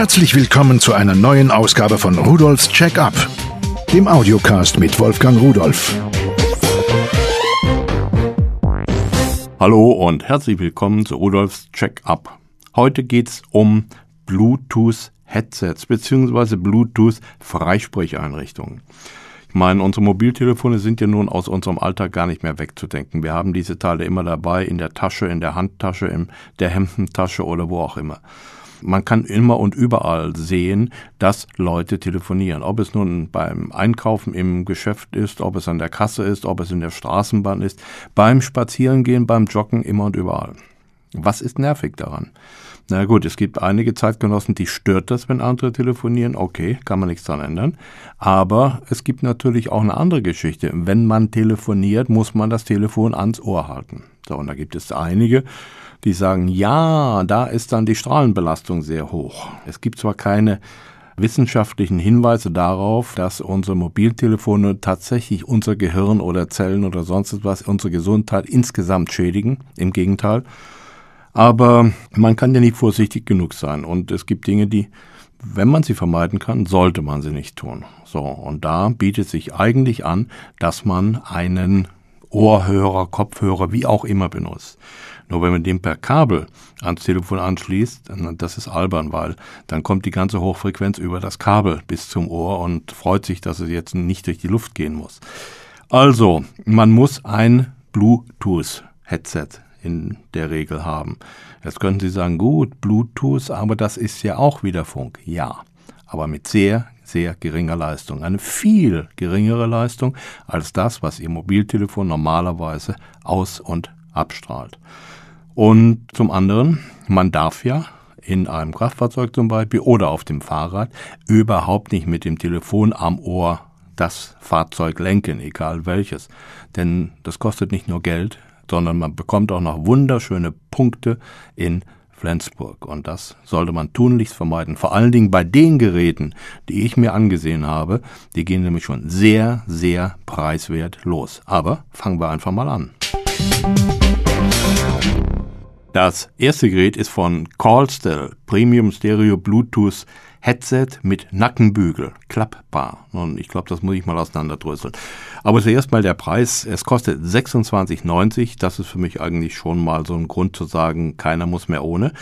Herzlich willkommen zu einer neuen Ausgabe von Rudolfs Check-up, dem Audiocast mit Wolfgang Rudolf. Hallo und herzlich willkommen zu Rudolfs Check-up. Heute geht's um Bluetooth-Headsets bzw. Bluetooth-Freisprecheinrichtungen. Ich meine, unsere Mobiltelefone sind ja nun aus unserem Alltag gar nicht mehr wegzudenken. Wir haben diese Teile immer dabei, in der Tasche, in der Handtasche, in der Hemdentasche oder wo auch immer. Man kann immer und überall sehen, dass Leute telefonieren. Ob es nun beim Einkaufen im Geschäft ist, ob es an der Kasse ist, ob es in der Straßenbahn ist, beim Spazierengehen, beim Joggen, immer und überall. Was ist nervig daran? Na gut, es gibt einige Zeitgenossen, die stört das, wenn andere telefonieren. Okay, kann man nichts dran ändern. Aber es gibt natürlich auch eine andere Geschichte. Wenn man telefoniert, muss man das Telefon ans Ohr halten. So, und da gibt es einige, die sagen, ja, da ist dann die Strahlenbelastung sehr hoch. Es gibt zwar keine wissenschaftlichen Hinweise darauf, dass unsere Mobiltelefone tatsächlich unser Gehirn oder Zellen oder sonst etwas, unsere Gesundheit insgesamt schädigen. Im Gegenteil. Aber man kann ja nicht vorsichtig genug sein. Und es gibt Dinge, die, wenn man sie vermeiden kann, sollte man sie nicht tun. So, und da bietet sich eigentlich an, dass man einen Ohrhörer, Kopfhörer, wie auch immer benutzt. Nur wenn man den per Kabel ans Telefon anschließt, das ist albern, weil dann kommt die ganze Hochfrequenz über das Kabel bis zum Ohr und freut sich, dass es jetzt nicht durch die Luft gehen muss. Also, man muss ein Bluetooth-Headset in der Regel haben. Jetzt könnten Sie sagen, gut, Bluetooth, aber das ist ja auch wieder Funk. Ja, aber mit sehr, sehr geringer Leistung. Eine viel geringere Leistung als das, was Ihr Mobiltelefon normalerweise aus- und abstrahlt. Und zum anderen, man darf ja in einem Kraftfahrzeug zum Beispiel oder auf dem Fahrrad überhaupt nicht mit dem Telefon am Ohr das Fahrzeug lenken, egal welches. Denn das kostet nicht nur Geld, sondern man bekommt auch noch wunderschöne Punkte in Flensburg. Und das sollte man tunlichst vermeiden. Vor allen Dingen bei den Geräten, die ich mir angesehen habe, die gehen nämlich schon sehr, sehr preiswert los. Aber fangen wir einfach mal an. Das erste Gerät ist von Callstel Premium Stereo Bluetooth Headset mit Nackenbügel, klappbar. Und ich glaube, das muss ich mal auseinanderdröseln. Aber zuerst mal der Preis. Es kostet 26,90. Das ist für mich eigentlich schon mal so ein Grund zu sagen, keiner muss mehr ohne.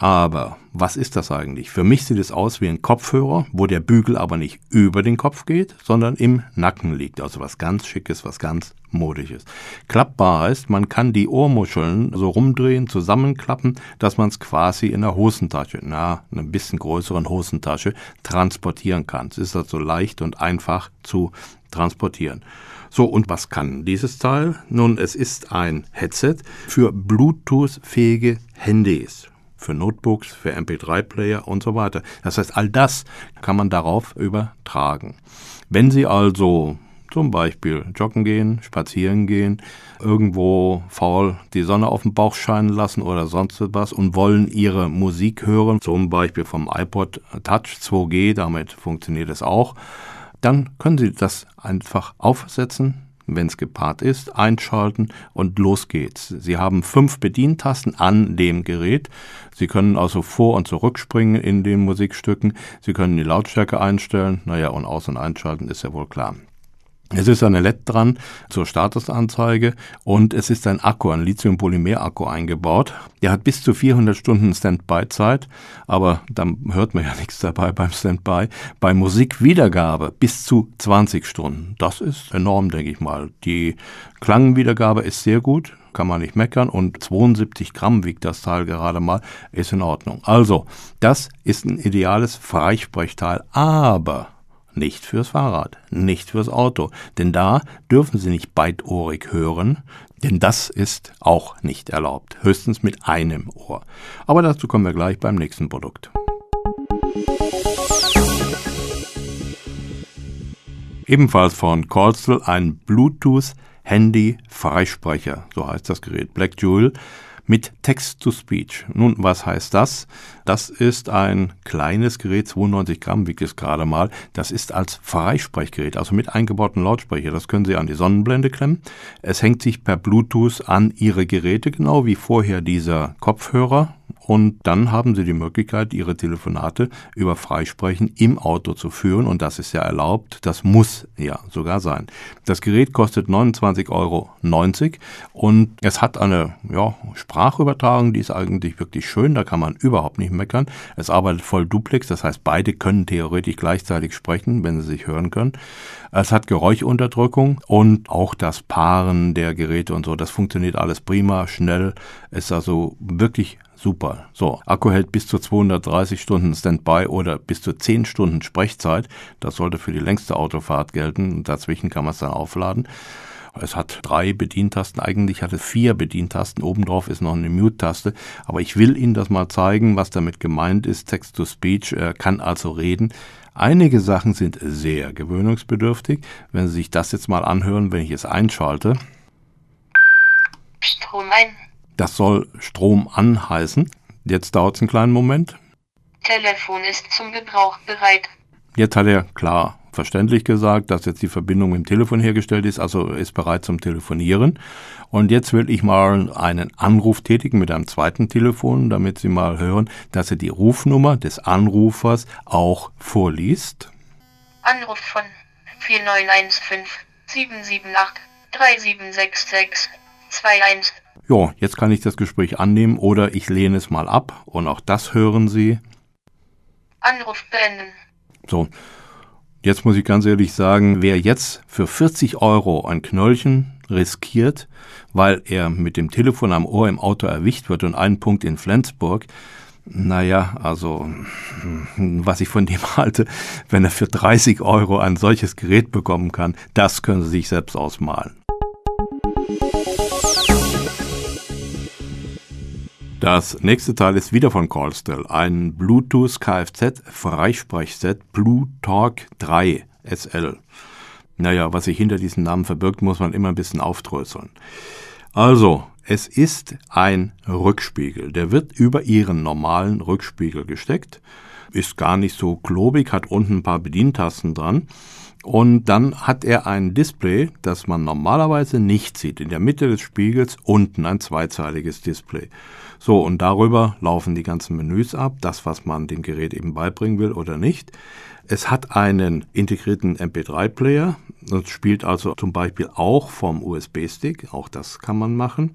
Aber was ist das eigentlich? Für mich sieht es aus wie ein Kopfhörer, wo der Bügel aber nicht über den Kopf geht, sondern im Nacken liegt. Also was ganz Schickes, was ganz Modisches. Klappbar heißt, man kann die Ohrmuscheln so rumdrehen, zusammenklappen, dass man es quasi in der Hosentasche, na, einer bisschen größeren Hosentasche, transportieren kann. Es ist also leicht und einfach zu transportieren. So, und was kann dieses Teil? Nun, es ist ein Headset für Bluetooth-fähige Handys für Notebooks, für MP3-Player und so weiter. Das heißt, all das kann man darauf übertragen. Wenn Sie also zum Beispiel joggen gehen, spazieren gehen, irgendwo faul die Sonne auf den Bauch scheinen lassen oder sonst etwas und wollen ihre Musik hören, zum Beispiel vom iPod Touch 2G, damit funktioniert es auch, dann können Sie das einfach aufsetzen, wenn es gepaart ist, einschalten und los geht's. Sie haben fünf Bedientasten an dem Gerät. Sie können also vor- und zurückspringen in den Musikstücken. Sie können die Lautstärke einstellen. Naja, und aus- und einschalten ist ja wohl klar. Es ist ein LED dran zur Statusanzeige und es ist ein Akku, ein Lithium-Polymer-Akku eingebaut. Der hat bis zu 400 Stunden Standby-Zeit, aber dann hört man ja nichts dabei beim Standby. Bei Musikwiedergabe bis zu 20 Stunden. Das ist enorm, denke ich mal. Die Klangwiedergabe ist sehr gut, kann man nicht meckern und 72 Gramm wiegt das Teil gerade mal, ist in Ordnung. Also, das ist ein ideales Freisprechteil, aber nicht fürs Fahrrad, nicht fürs Auto, denn da dürfen Sie nicht beidohrig hören, denn das ist auch nicht erlaubt, höchstens mit einem Ohr. Aber dazu kommen wir gleich beim nächsten Produkt. Ebenfalls von Corstel ein Bluetooth Handy Freisprecher, so heißt das Gerät. Black Jewel mit Text-to-Speech. Nun, was heißt das? Das ist ein kleines Gerät, 92 Gramm wiegt es gerade mal. Das ist als Freisprechgerät, also mit eingebauten Lautsprecher. Das können Sie an die Sonnenblende klemmen. Es hängt sich per Bluetooth an Ihre Geräte, genau wie vorher dieser Kopfhörer und dann haben Sie die Möglichkeit, Ihre Telefonate über Freisprechen im Auto zu führen und das ist ja erlaubt. Das muss ja sogar sein. Das Gerät kostet 29,90 Euro und es hat eine ja, Sprachübertragung, die ist eigentlich wirklich schön, da kann man überhaupt nicht meckern. Es arbeitet voll Duplex, das heißt, beide können theoretisch gleichzeitig sprechen, wenn sie sich hören können. Es hat Geräuschunterdrückung und auch das Paaren der Geräte und so, das funktioniert alles prima, schnell, ist also wirklich Super. So, Akku hält bis zu 230 Stunden Standby oder bis zu 10 Stunden Sprechzeit. Das sollte für die längste Autofahrt gelten. Dazwischen kann man es dann aufladen. Es hat drei Bedientasten, eigentlich hat es vier Bedientasten, obendrauf ist noch eine Mute-Taste, aber ich will Ihnen das mal zeigen, was damit gemeint ist. Text-to-Speech äh, kann also reden. Einige Sachen sind sehr gewöhnungsbedürftig. Wenn Sie sich das jetzt mal anhören, wenn ich es einschalte. Strom ein. Das soll Strom an heißen. Jetzt dauert es einen kleinen Moment. Telefon ist zum Gebrauch bereit. Jetzt hat er klar verständlich gesagt, dass jetzt die Verbindung mit dem Telefon hergestellt ist, also ist bereit zum Telefonieren. Und jetzt will ich mal einen Anruf tätigen mit einem zweiten Telefon, damit Sie mal hören, dass er die Rufnummer des Anrufers auch vorliest. Anruf von 4915 778 3766 21 ja, jetzt kann ich das Gespräch annehmen oder ich lehne es mal ab und auch das hören Sie. Anruf beenden. So, jetzt muss ich ganz ehrlich sagen, wer jetzt für 40 Euro ein Knöllchen riskiert, weil er mit dem Telefon am Ohr im Auto erwischt wird und einen Punkt in Flensburg, naja, also was ich von dem halte, wenn er für 30 Euro ein solches Gerät bekommen kann, das können Sie sich selbst ausmalen. Das nächste Teil ist wieder von Callstell, ein Bluetooth Kfz Freisprechset Blue Talk 3 SL. Naja, was sich hinter diesem Namen verbirgt, muss man immer ein bisschen aufdröseln. Also, es ist ein Rückspiegel. Der wird über Ihren normalen Rückspiegel gesteckt, ist gar nicht so klobig, hat unten ein paar Bedientasten dran. Und dann hat er ein Display, das man normalerweise nicht sieht. In der Mitte des Spiegels unten ein zweizeiliges Display. So, und darüber laufen die ganzen Menüs ab, das, was man dem Gerät eben beibringen will oder nicht. Es hat einen integrierten MP3-Player. Das spielt also zum Beispiel auch vom USB-Stick. Auch das kann man machen.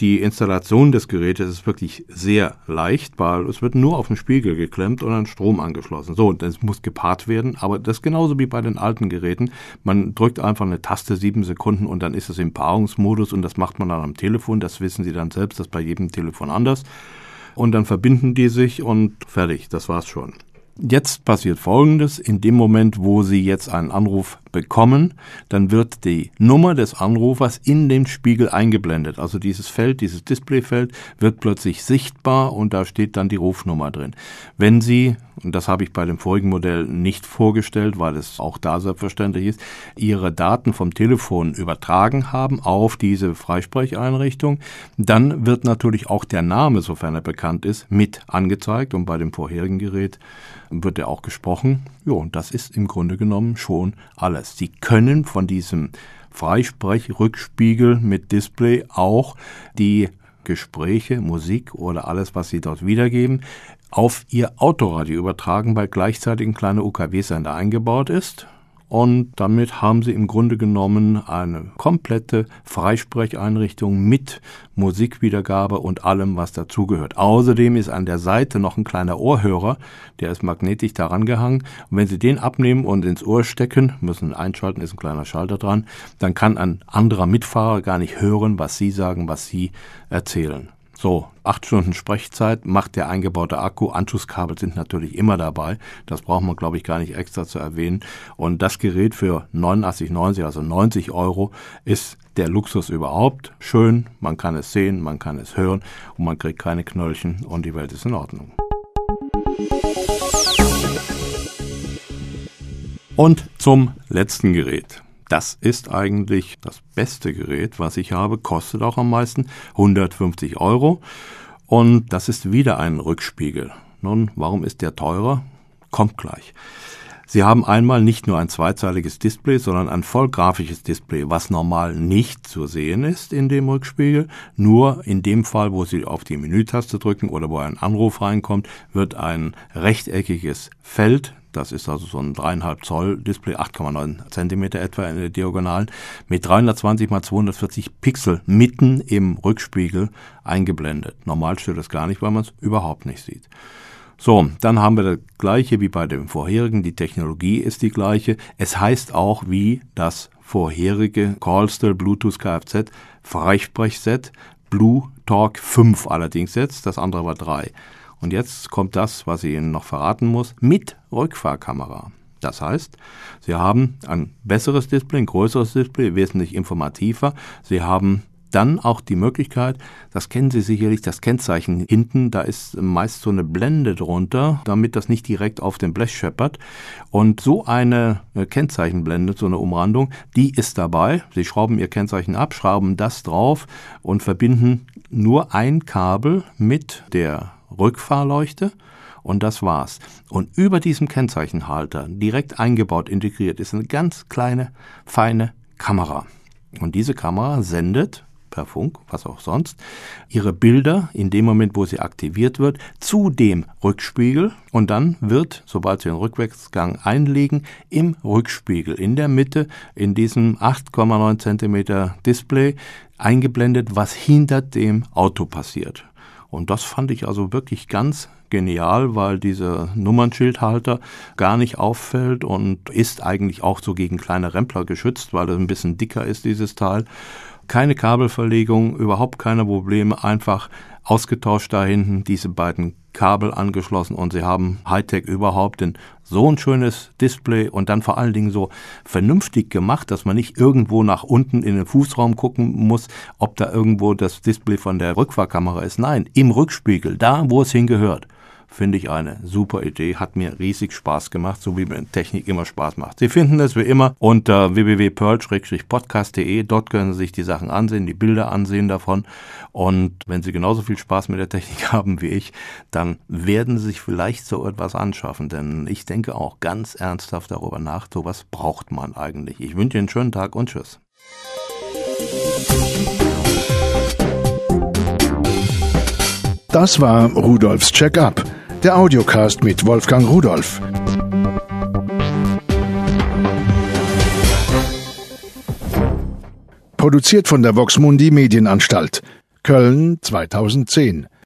Die Installation des Gerätes ist wirklich sehr leicht, weil es wird nur auf den Spiegel geklemmt und an Strom angeschlossen. So, das muss gepaart werden, aber das ist genauso wie bei den alten Geräten. Man drückt einfach eine Taste sieben Sekunden und dann ist es im Paarungsmodus und das macht man dann am Telefon. Das wissen Sie dann selbst, das ist bei jedem Telefon anders. Und dann verbinden die sich und fertig, das war's schon. Jetzt passiert Folgendes. In dem Moment, wo Sie jetzt einen Anruf bekommen, dann wird die Nummer des Anrufers in den Spiegel eingeblendet. Also dieses Feld, dieses Displayfeld wird plötzlich sichtbar und da steht dann die Rufnummer drin. Wenn Sie, und das habe ich bei dem vorigen Modell nicht vorgestellt, weil es auch da selbstverständlich ist, Ihre Daten vom Telefon übertragen haben auf diese Freisprecheinrichtung, dann wird natürlich auch der Name, sofern er bekannt ist, mit angezeigt und bei dem vorherigen Gerät wird er auch gesprochen. Ja, und das ist im Grunde genommen schon alles. Sie können von diesem Freisprech-Rückspiegel mit Display auch die Gespräche, Musik oder alles, was Sie dort wiedergeben, auf Ihr Autoradio übertragen, weil gleichzeitig ein kleiner UKW-Sender eingebaut ist und damit haben sie im Grunde genommen eine komplette Freisprecheinrichtung mit Musikwiedergabe und allem, was dazugehört. Außerdem ist an der Seite noch ein kleiner Ohrhörer, der ist magnetisch daran gehangen. Und wenn Sie den abnehmen und ins Ohr stecken, müssen einschalten, ist ein kleiner Schalter dran, dann kann ein anderer Mitfahrer gar nicht hören, was Sie sagen, was Sie erzählen. So, acht Stunden Sprechzeit macht der eingebaute Akku. Anschlusskabel sind natürlich immer dabei. Das braucht man, glaube ich, gar nicht extra zu erwähnen. Und das Gerät für 89,90, also 90 Euro, ist der Luxus überhaupt. Schön, man kann es sehen, man kann es hören und man kriegt keine Knöllchen und die Welt ist in Ordnung. Und zum letzten Gerät. Das ist eigentlich das beste Gerät, was ich habe, kostet auch am meisten 150 Euro. Und das ist wieder ein Rückspiegel. Nun, warum ist der teurer? Kommt gleich. Sie haben einmal nicht nur ein zweizeiliges Display, sondern ein vollgrafisches Display, was normal nicht zu sehen ist in dem Rückspiegel. Nur in dem Fall, wo Sie auf die Menütaste drücken oder wo ein Anruf reinkommt, wird ein rechteckiges Feld das ist also so ein dreieinhalb Zoll Display, 8,9 Zentimeter etwa in der Diagonalen, mit 320 mal 240 Pixel mitten im Rückspiegel eingeblendet. Normal stört das gar nicht, weil man es überhaupt nicht sieht. So, dann haben wir das gleiche wie bei dem vorherigen. Die Technologie ist die gleiche. Es heißt auch wie das vorherige Callstill Bluetooth Kfz Freisprechset Blue Talk 5 allerdings jetzt. Das andere war 3. Und jetzt kommt das, was ich Ihnen noch verraten muss, mit Rückfahrkamera. Das heißt, Sie haben ein besseres Display, ein größeres Display, wesentlich informativer. Sie haben dann auch die Möglichkeit, das kennen Sie sicherlich, das Kennzeichen hinten, da ist meist so eine Blende drunter, damit das nicht direkt auf dem Blech scheppert. Und so eine äh, Kennzeichenblende, so eine Umrandung, die ist dabei. Sie schrauben Ihr Kennzeichen ab, schrauben das drauf und verbinden nur ein Kabel mit der Rückfahrleuchte und das war's. Und über diesem Kennzeichenhalter, direkt eingebaut, integriert, ist eine ganz kleine, feine Kamera. Und diese Kamera sendet per Funk, was auch sonst, ihre Bilder in dem Moment, wo sie aktiviert wird, zu dem Rückspiegel und dann wird, sobald sie den Rückwärtsgang einlegen, im Rückspiegel in der Mitte in diesem 8,9 cm Display eingeblendet, was hinter dem Auto passiert. Und das fand ich also wirklich ganz genial, weil dieser Nummernschildhalter gar nicht auffällt und ist eigentlich auch so gegen kleine Rempler geschützt, weil das ein bisschen dicker ist, dieses Teil. Keine Kabelverlegung, überhaupt keine Probleme, einfach ausgetauscht da hinten diese beiden Kabel angeschlossen und sie haben Hightech überhaupt in so ein schönes Display und dann vor allen Dingen so vernünftig gemacht, dass man nicht irgendwo nach unten in den Fußraum gucken muss, ob da irgendwo das Display von der Rückfahrkamera ist. Nein, im Rückspiegel, da wo es hingehört finde ich eine super Idee, hat mir riesig Spaß gemacht, so wie mir Technik immer Spaß macht. Sie finden es wie immer unter www.pearl-podcast.de, dort können Sie sich die Sachen ansehen, die Bilder ansehen davon und wenn Sie genauso viel Spaß mit der Technik haben wie ich, dann werden Sie sich vielleicht so etwas anschaffen, denn ich denke auch ganz ernsthaft darüber nach, so was braucht man eigentlich. Ich wünsche Ihnen einen schönen Tag und tschüss. Das war Rudolfs Check-up, der Audiocast mit Wolfgang Rudolf. Produziert von der Voxmundi Medienanstalt. Köln 2010.